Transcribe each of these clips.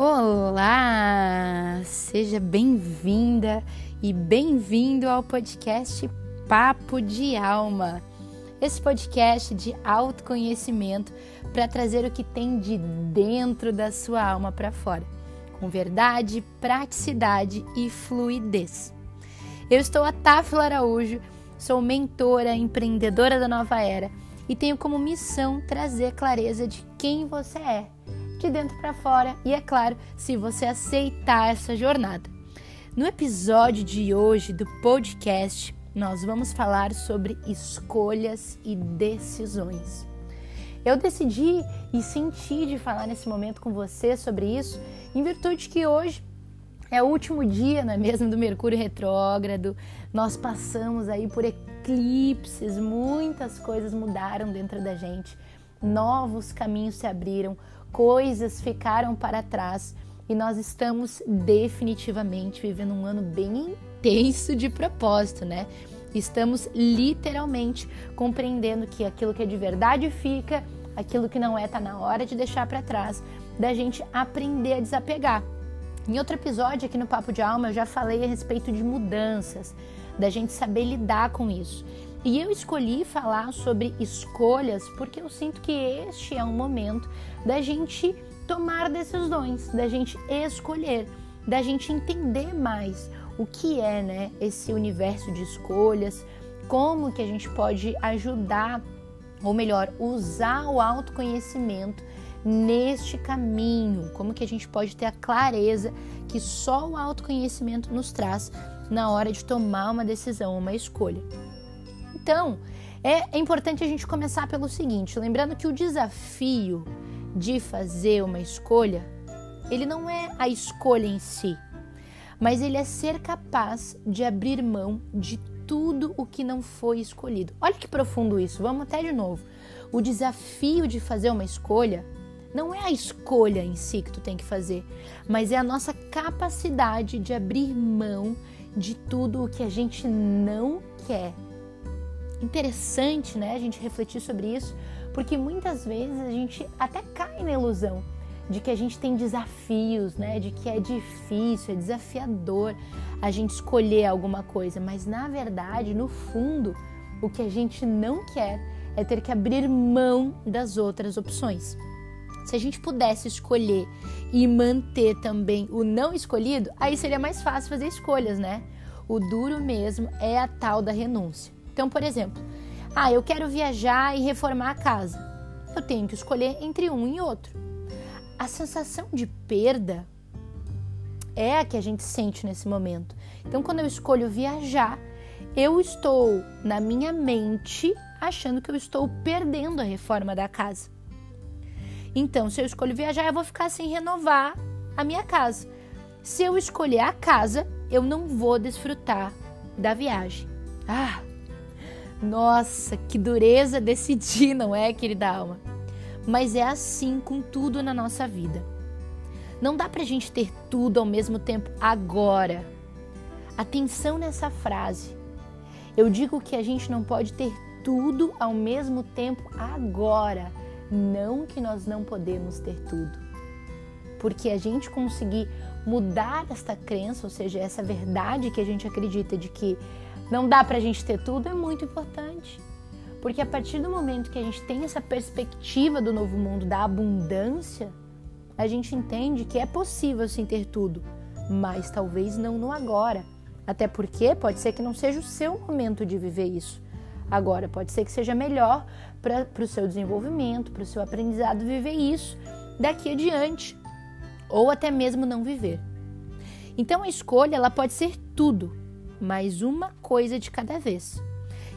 Olá! Seja bem-vinda e bem-vindo ao podcast Papo de Alma. Esse podcast de autoconhecimento para trazer o que tem de dentro da sua alma para fora, com verdade, praticidade e fluidez. Eu estou a Táfila Araújo, sou mentora, empreendedora da nova era e tenho como missão trazer clareza de quem você é de dentro para fora e, é claro, se você aceitar essa jornada. No episódio de hoje do podcast, nós vamos falar sobre escolhas e decisões. Eu decidi e senti de falar nesse momento com você sobre isso, em virtude que hoje é o último dia, não é mesmo, do Mercúrio retrógrado. Nós passamos aí por eclipses, muitas coisas mudaram dentro da gente, novos caminhos se abriram, coisas ficaram para trás e nós estamos definitivamente vivendo um ano bem intenso de propósito, né? Estamos literalmente compreendendo que aquilo que é de verdade fica, aquilo que não é tá na hora de deixar para trás, da gente aprender a desapegar. Em outro episódio aqui no Papo de Alma eu já falei a respeito de mudanças, da gente saber lidar com isso. E eu escolhi falar sobre escolhas porque eu sinto que este é um momento da gente tomar decisões, da gente escolher, da gente entender mais o que é, né, esse universo de escolhas, como que a gente pode ajudar, ou melhor, usar o autoconhecimento neste caminho, como que a gente pode ter a clareza que só o autoconhecimento nos traz na hora de tomar uma decisão, uma escolha. Então, é, é importante a gente começar pelo seguinte, lembrando que o desafio de fazer uma escolha, ele não é a escolha em si, mas ele é ser capaz de abrir mão de tudo o que não foi escolhido. Olha que profundo isso, vamos até de novo. O desafio de fazer uma escolha não é a escolha em si que tu tem que fazer, mas é a nossa capacidade de abrir mão de tudo o que a gente não quer interessante, né, a gente refletir sobre isso, porque muitas vezes a gente até cai na ilusão de que a gente tem desafios, né, de que é difícil, é desafiador a gente escolher alguma coisa, mas na verdade, no fundo, o que a gente não quer é ter que abrir mão das outras opções. Se a gente pudesse escolher e manter também o não escolhido, aí seria mais fácil fazer escolhas, né? O duro mesmo é a tal da renúncia. Então, por exemplo, ah, eu quero viajar e reformar a casa. Eu tenho que escolher entre um e outro. A sensação de perda é a que a gente sente nesse momento. Então, quando eu escolho viajar, eu estou na minha mente achando que eu estou perdendo a reforma da casa. Então, se eu escolho viajar, eu vou ficar sem renovar a minha casa. Se eu escolher a casa, eu não vou desfrutar da viagem. Ah, nossa, que dureza decidir, não é, querida alma? Mas é assim com tudo na nossa vida. Não dá pra gente ter tudo ao mesmo tempo agora. Atenção nessa frase. Eu digo que a gente não pode ter tudo ao mesmo tempo agora. Não que nós não podemos ter tudo. Porque a gente conseguir mudar esta crença, ou seja, essa verdade que a gente acredita de que não dá para a gente ter tudo é muito importante. Porque a partir do momento que a gente tem essa perspectiva do novo mundo, da abundância, a gente entende que é possível sim ter tudo, mas talvez não no agora. Até porque pode ser que não seja o seu momento de viver isso. Agora, pode ser que seja melhor para o seu desenvolvimento, para o seu aprendizado viver isso daqui adiante, ou até mesmo não viver. Então a escolha ela pode ser tudo, mas uma coisa de cada vez,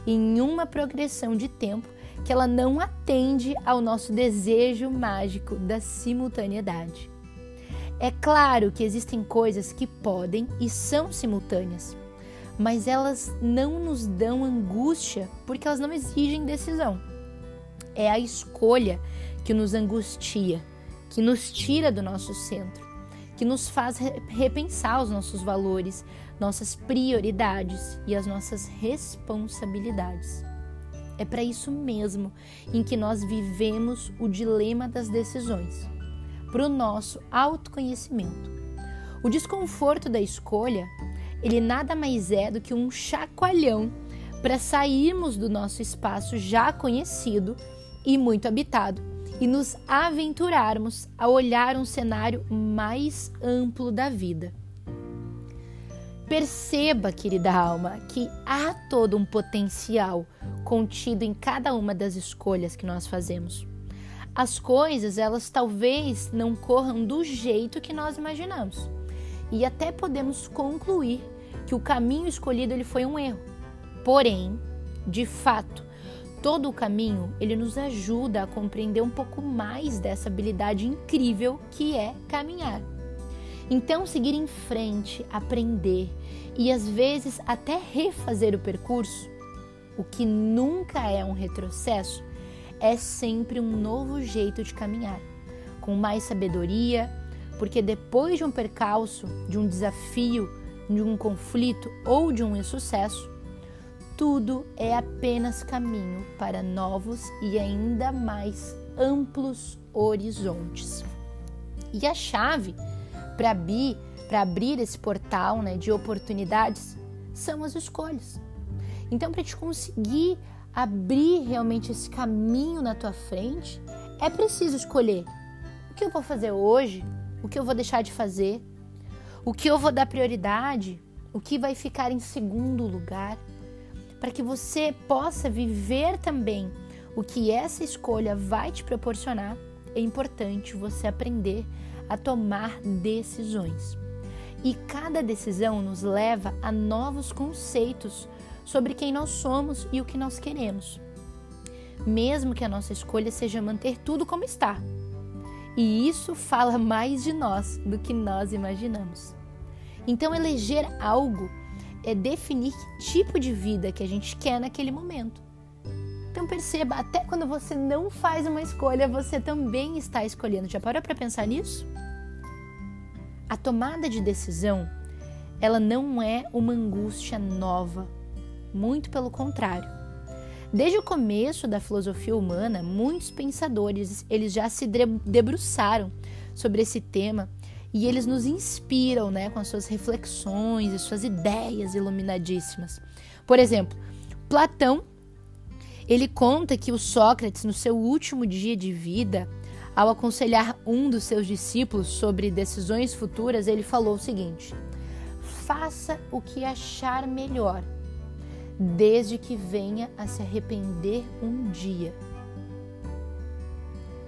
em uma progressão de tempo que ela não atende ao nosso desejo mágico da simultaneidade. É claro que existem coisas que podem e são simultâneas, mas elas não nos dão angústia porque elas não exigem decisão. É a escolha que nos angustia, que nos tira do nosso centro, que nos faz repensar os nossos valores, nossas prioridades e as nossas responsabilidades. É para isso mesmo em que nós vivemos o dilema das decisões para o nosso autoconhecimento. O desconforto da escolha, ele nada mais é do que um chacoalhão para sairmos do nosso espaço já conhecido e muito habitado e nos aventurarmos a olhar um cenário mais amplo da vida. Perceba, querida alma, que há todo um potencial contido em cada uma das escolhas que nós fazemos. As coisas, elas talvez não corram do jeito que nós imaginamos. E até podemos concluir que o caminho escolhido ele foi um erro. Porém, de fato, todo o caminho ele nos ajuda a compreender um pouco mais dessa habilidade incrível que é caminhar. Então, seguir em frente, aprender e às vezes até refazer o percurso, o que nunca é um retrocesso, é sempre um novo jeito de caminhar, com mais sabedoria, porque depois de um percalço, de um desafio, de um conflito ou de um insucesso, tudo é apenas caminho para novos e ainda mais amplos horizontes. E a chave para abrir, abrir esse portal né, de oportunidades são as escolhas. Então, para te conseguir abrir realmente esse caminho na tua frente, é preciso escolher o que eu vou fazer hoje, o que eu vou deixar de fazer, o que eu vou dar prioridade, o que vai ficar em segundo lugar, para que você possa viver também o que essa escolha vai te proporcionar. É importante você aprender a tomar decisões. E cada decisão nos leva a novos conceitos sobre quem nós somos e o que nós queremos. Mesmo que a nossa escolha seja manter tudo como está. E isso fala mais de nós do que nós imaginamos. Então, eleger algo é definir que tipo de vida que a gente quer naquele momento. Então perceba, até quando você não faz uma escolha, você também está escolhendo. Já parou para pensar nisso? A tomada de decisão, ela não é uma angústia nova muito pelo contrário. Desde o começo da filosofia humana, muitos pensadores eles já se debruçaram sobre esse tema e eles nos inspiram, né, com as suas reflexões e suas ideias iluminadíssimas. Por exemplo, Platão, ele conta que o Sócrates, no seu último dia de vida, ao aconselhar um dos seus discípulos sobre decisões futuras, ele falou o seguinte: Faça o que achar melhor desde que venha a se arrepender um dia.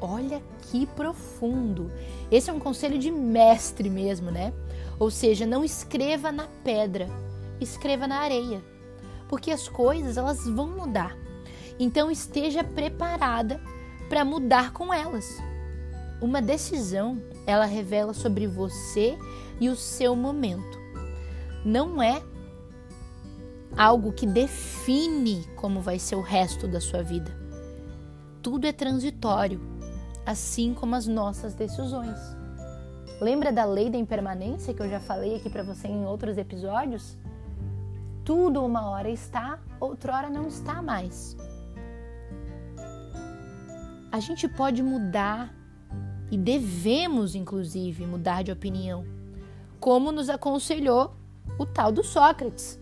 Olha que profundo! Esse é um conselho de mestre mesmo, né? Ou seja, não escreva na pedra, escreva na areia, porque as coisas elas vão mudar. Então esteja preparada para mudar com elas. Uma decisão, ela revela sobre você e o seu momento. Não é algo que define como vai ser o resto da sua vida. Tudo é transitório, assim como as nossas decisões. Lembra da lei da impermanência que eu já falei aqui para você em outros episódios? Tudo uma hora está, outrora não está mais. A gente pode mudar e devemos, inclusive, mudar de opinião, como nos aconselhou o tal do Sócrates.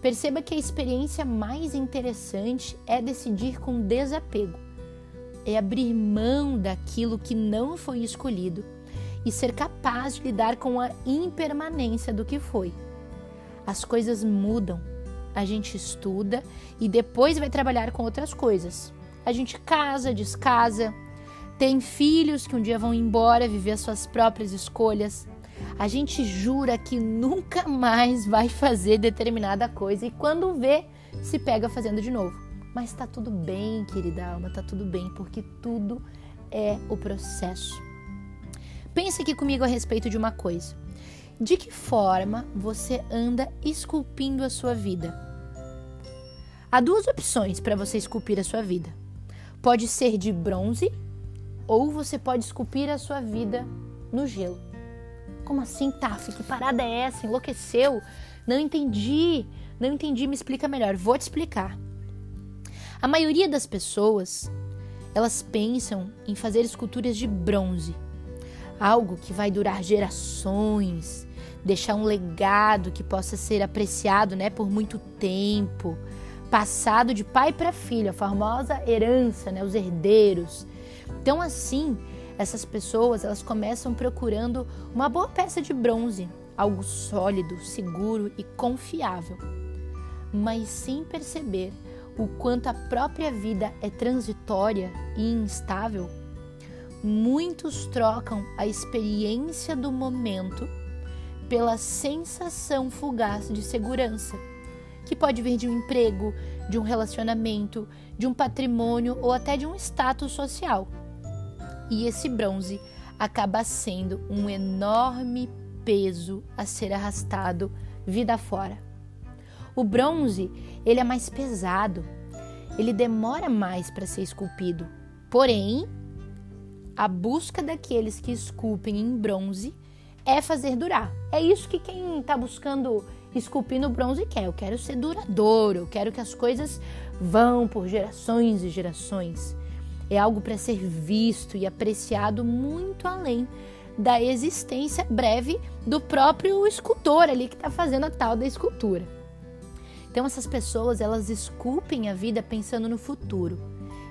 Perceba que a experiência mais interessante é decidir com desapego, é abrir mão daquilo que não foi escolhido e ser capaz de lidar com a impermanência do que foi. As coisas mudam, a gente estuda e depois vai trabalhar com outras coisas. A gente casa, descasa, tem filhos que um dia vão embora viver as suas próprias escolhas, a gente jura que nunca mais vai fazer determinada coisa e quando vê, se pega fazendo de novo. Mas tá tudo bem, querida alma, tá tudo bem, porque tudo é o processo. Pense aqui comigo a respeito de uma coisa. De que forma você anda esculpindo a sua vida? Há duas opções para você esculpir a sua vida. Pode ser de bronze ou você pode esculpir a sua vida no gelo. Como assim, Taf? Que parada é essa? Enlouqueceu? Não entendi. Não entendi, me explica melhor. Vou te explicar. A maioria das pessoas, elas pensam em fazer esculturas de bronze. algo que vai durar gerações, deixar um legado que possa ser apreciado, né, por muito tempo, passado de pai para filho, a famosa herança, né, os herdeiros. Então assim, essas pessoas, elas começam procurando uma boa peça de bronze, algo sólido, seguro e confiável. Mas sem perceber o quanto a própria vida é transitória e instável, muitos trocam a experiência do momento pela sensação fugaz de segurança, que pode vir de um emprego, de um relacionamento, de um patrimônio ou até de um status social. E esse bronze acaba sendo um enorme peso a ser arrastado vida fora. O bronze, ele é mais pesado, ele demora mais para ser esculpido. Porém, a busca daqueles que esculpem em bronze é fazer durar. É isso que quem está buscando esculpir no bronze quer. Eu quero ser duradouro, eu quero que as coisas vão por gerações e gerações. É algo para ser visto e apreciado muito além da existência breve do próprio escultor ali que está fazendo a tal da escultura. Então essas pessoas elas esculpem a vida pensando no futuro,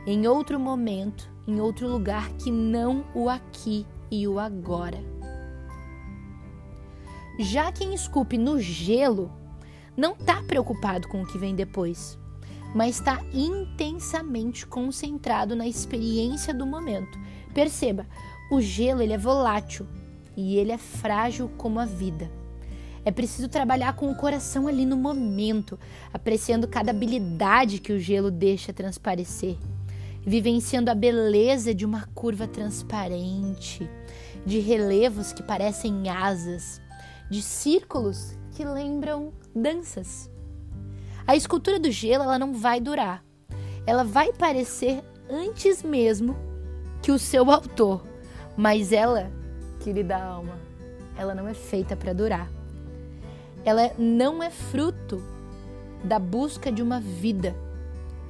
em outro momento, em outro lugar que não o aqui e o agora. Já quem esculpe no gelo não está preocupado com o que vem depois, mas está intensamente concentrado na experiência do momento. Perceba, o gelo ele é volátil e ele é frágil como a vida. É preciso trabalhar com o coração ali no momento, apreciando cada habilidade que o gelo deixa transparecer, vivenciando a beleza de uma curva transparente, de relevos que parecem asas, de círculos que lembram danças. A escultura do gelo ela não vai durar. Ela vai parecer antes mesmo que o seu autor mas ela, querida alma, ela não é feita para durar. Ela não é fruto da busca de uma vida.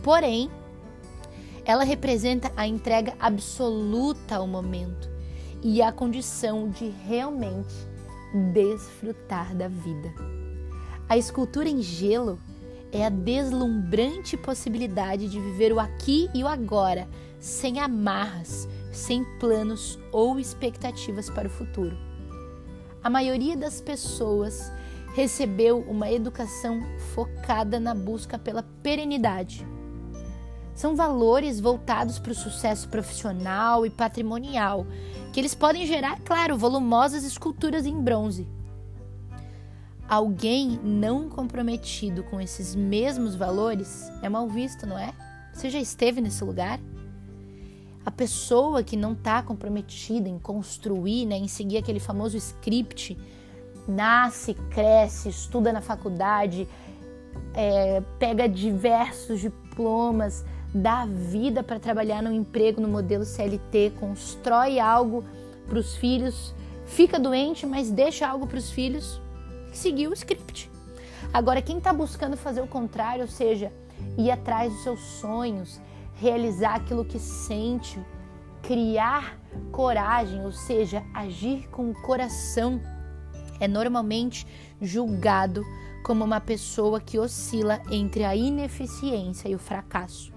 Porém, ela representa a entrega absoluta ao momento e a condição de realmente desfrutar da vida. A escultura em gelo é a deslumbrante possibilidade de viver o aqui e o agora, sem amarras, sem planos ou expectativas para o futuro. A maioria das pessoas recebeu uma educação focada na busca pela perenidade. São valores voltados para o sucesso profissional e patrimonial, que eles podem gerar, claro, volumosas esculturas em bronze. Alguém não comprometido com esses mesmos valores é mal visto, não é? Você já esteve nesse lugar? A pessoa que não está comprometida em construir, né, em seguir aquele famoso script, nasce, cresce, estuda na faculdade, é, pega diversos diplomas, dá vida para trabalhar no emprego no modelo CLT, constrói algo para os filhos, fica doente, mas deixa algo para os filhos, seguir o script. Agora, quem está buscando fazer o contrário, ou seja, ir atrás dos seus sonhos, realizar aquilo que sente, criar coragem, ou seja, agir com o coração, é normalmente julgado como uma pessoa que oscila entre a ineficiência e o fracasso.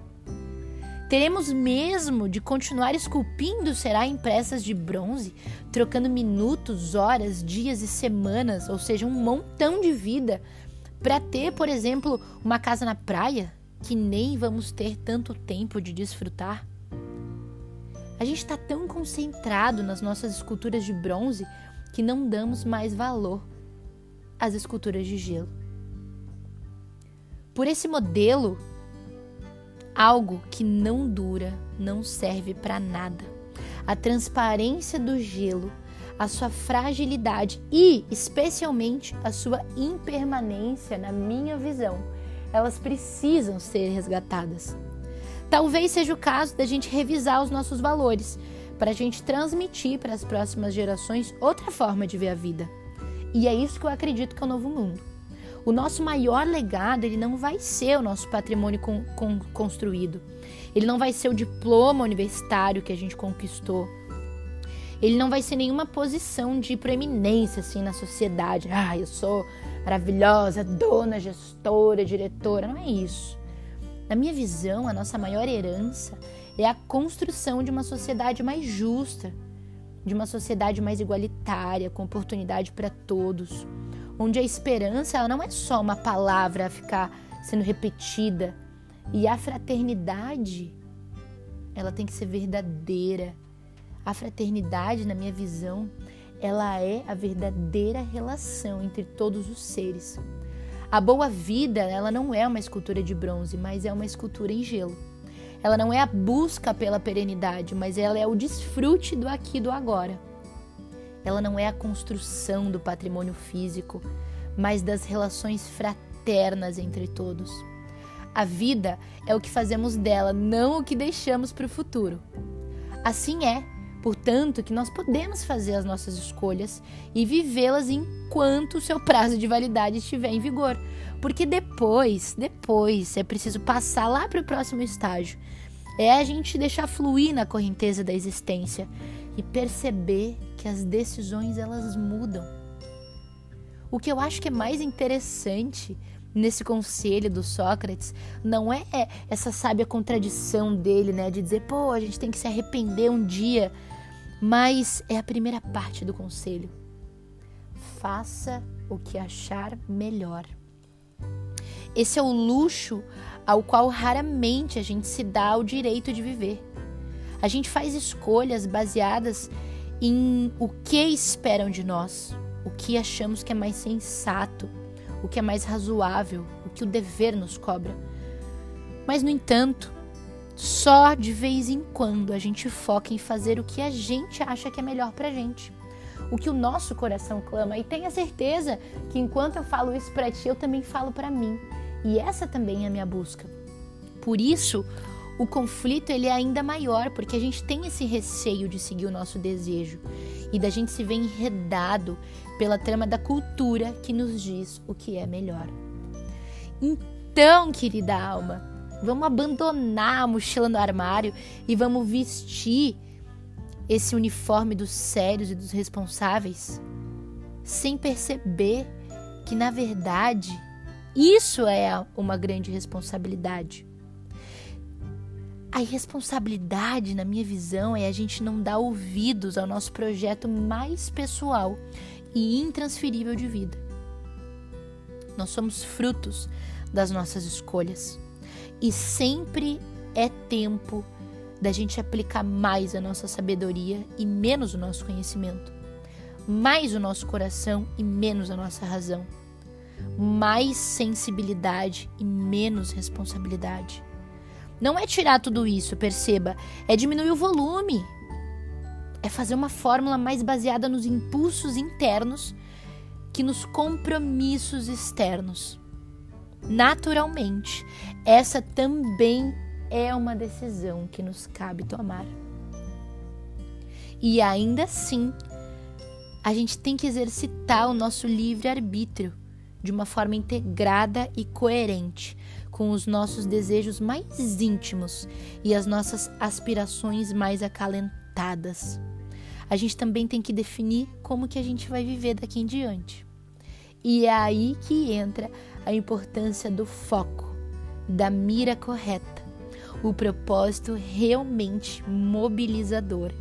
Teremos mesmo de continuar esculpindo será em peças de bronze, trocando minutos, horas, dias e semanas, ou seja, um montão de vida, para ter, por exemplo, uma casa na praia, que nem vamos ter tanto tempo de desfrutar? A gente está tão concentrado nas nossas esculturas de bronze que não damos mais valor às esculturas de gelo. Por esse modelo, algo que não dura não serve para nada. A transparência do gelo, a sua fragilidade e, especialmente, a sua impermanência, na minha visão, elas precisam ser resgatadas. Talvez seja o caso da gente revisar os nossos valores, para a gente transmitir para as próximas gerações outra forma de ver a vida. E é isso que eu acredito que é o novo mundo. O nosso maior legado, ele não vai ser o nosso patrimônio com, com, construído. Ele não vai ser o diploma universitário que a gente conquistou. Ele não vai ser nenhuma posição de proeminência assim na sociedade. Ah, eu sou maravilhosa, dona, gestora, diretora. Não é isso. Na minha visão, a nossa maior herança é a construção de uma sociedade mais justa, de uma sociedade mais igualitária, com oportunidade para todos, onde a esperança ela não é só uma palavra a ficar sendo repetida, e a fraternidade ela tem que ser verdadeira. A fraternidade, na minha visão, ela é a verdadeira relação entre todos os seres. A boa vida, ela não é uma escultura de bronze, mas é uma escultura em gelo. Ela não é a busca pela perenidade, mas ela é o desfrute do aqui do agora. Ela não é a construção do patrimônio físico, mas das relações fraternas entre todos. A vida é o que fazemos dela, não o que deixamos para o futuro. Assim é Portanto, que nós podemos fazer as nossas escolhas e vivê-las enquanto o seu prazo de validade estiver em vigor. Porque depois, depois, é preciso passar lá para o próximo estágio. É a gente deixar fluir na correnteza da existência e perceber que as decisões elas mudam. O que eu acho que é mais interessante nesse conselho do Sócrates não é essa sábia contradição dele, né, de dizer, pô, a gente tem que se arrepender um dia mas é a primeira parte do conselho. Faça o que achar melhor. Esse é o luxo ao qual raramente a gente se dá o direito de viver. A gente faz escolhas baseadas em o que esperam de nós, o que achamos que é mais sensato, o que é mais razoável, o que o dever nos cobra. Mas, no entanto, só de vez em quando a gente foca em fazer o que a gente acha que é melhor pra gente. O que o nosso coração clama. E tenha certeza que enquanto eu falo isso para ti, eu também falo para mim. E essa também é a minha busca. Por isso, o conflito ele é ainda maior, porque a gente tem esse receio de seguir o nosso desejo e da gente se ver enredado pela trama da cultura que nos diz o que é melhor. Então, querida alma, Vamos abandonar a mochila no armário e vamos vestir esse uniforme dos sérios e dos responsáveis, sem perceber que, na verdade, isso é uma grande responsabilidade. A irresponsabilidade, na minha visão, é a gente não dar ouvidos ao nosso projeto mais pessoal e intransferível de vida. Nós somos frutos das nossas escolhas. E sempre é tempo da gente aplicar mais a nossa sabedoria e menos o nosso conhecimento, mais o nosso coração e menos a nossa razão, mais sensibilidade e menos responsabilidade. Não é tirar tudo isso, perceba, é diminuir o volume. É fazer uma fórmula mais baseada nos impulsos internos que nos compromissos externos naturalmente, essa também é uma decisão que nos cabe tomar. E ainda assim, a gente tem que exercitar o nosso livre-arbítrio de uma forma integrada e coerente com os nossos desejos mais íntimos e as nossas aspirações mais acalentadas. A gente também tem que definir como que a gente vai viver daqui em diante. E é aí que entra a importância do foco, da mira correta, o propósito realmente mobilizador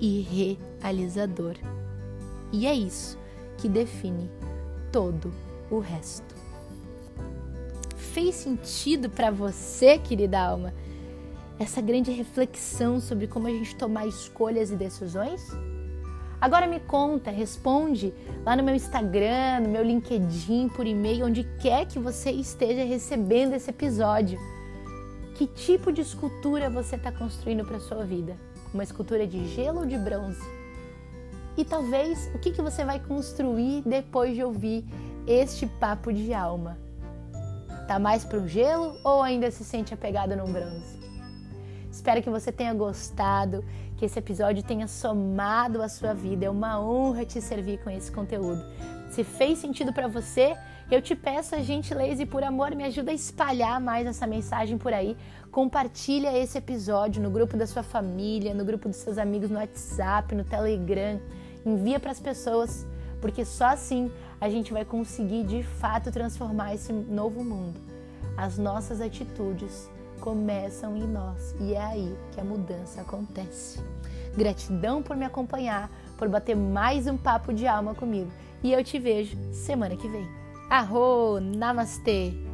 e realizador. E é isso que define todo o resto. Fez sentido para você, querida alma, essa grande reflexão sobre como a gente tomar escolhas e decisões? Agora me conta, responde lá no meu Instagram, no meu LinkedIn, por e-mail, onde quer que você esteja recebendo esse episódio. Que tipo de escultura você está construindo para sua vida? Uma escultura de gelo ou de bronze? E talvez o que, que você vai construir depois de ouvir este papo de alma? Tá mais para o gelo ou ainda se sente apegado no bronze? Espero que você tenha gostado, que esse episódio tenha somado a sua vida. É uma honra te servir com esse conteúdo. Se fez sentido para você, eu te peço a gentileza e por amor me ajuda a espalhar mais essa mensagem por aí. Compartilha esse episódio no grupo da sua família, no grupo dos seus amigos no WhatsApp, no Telegram. Envia para as pessoas, porque só assim a gente vai conseguir de fato transformar esse novo mundo. As nossas atitudes começam em nós e é aí que a mudança acontece. Gratidão por me acompanhar, por bater mais um papo de alma comigo e eu te vejo semana que vem. Arro, namastê!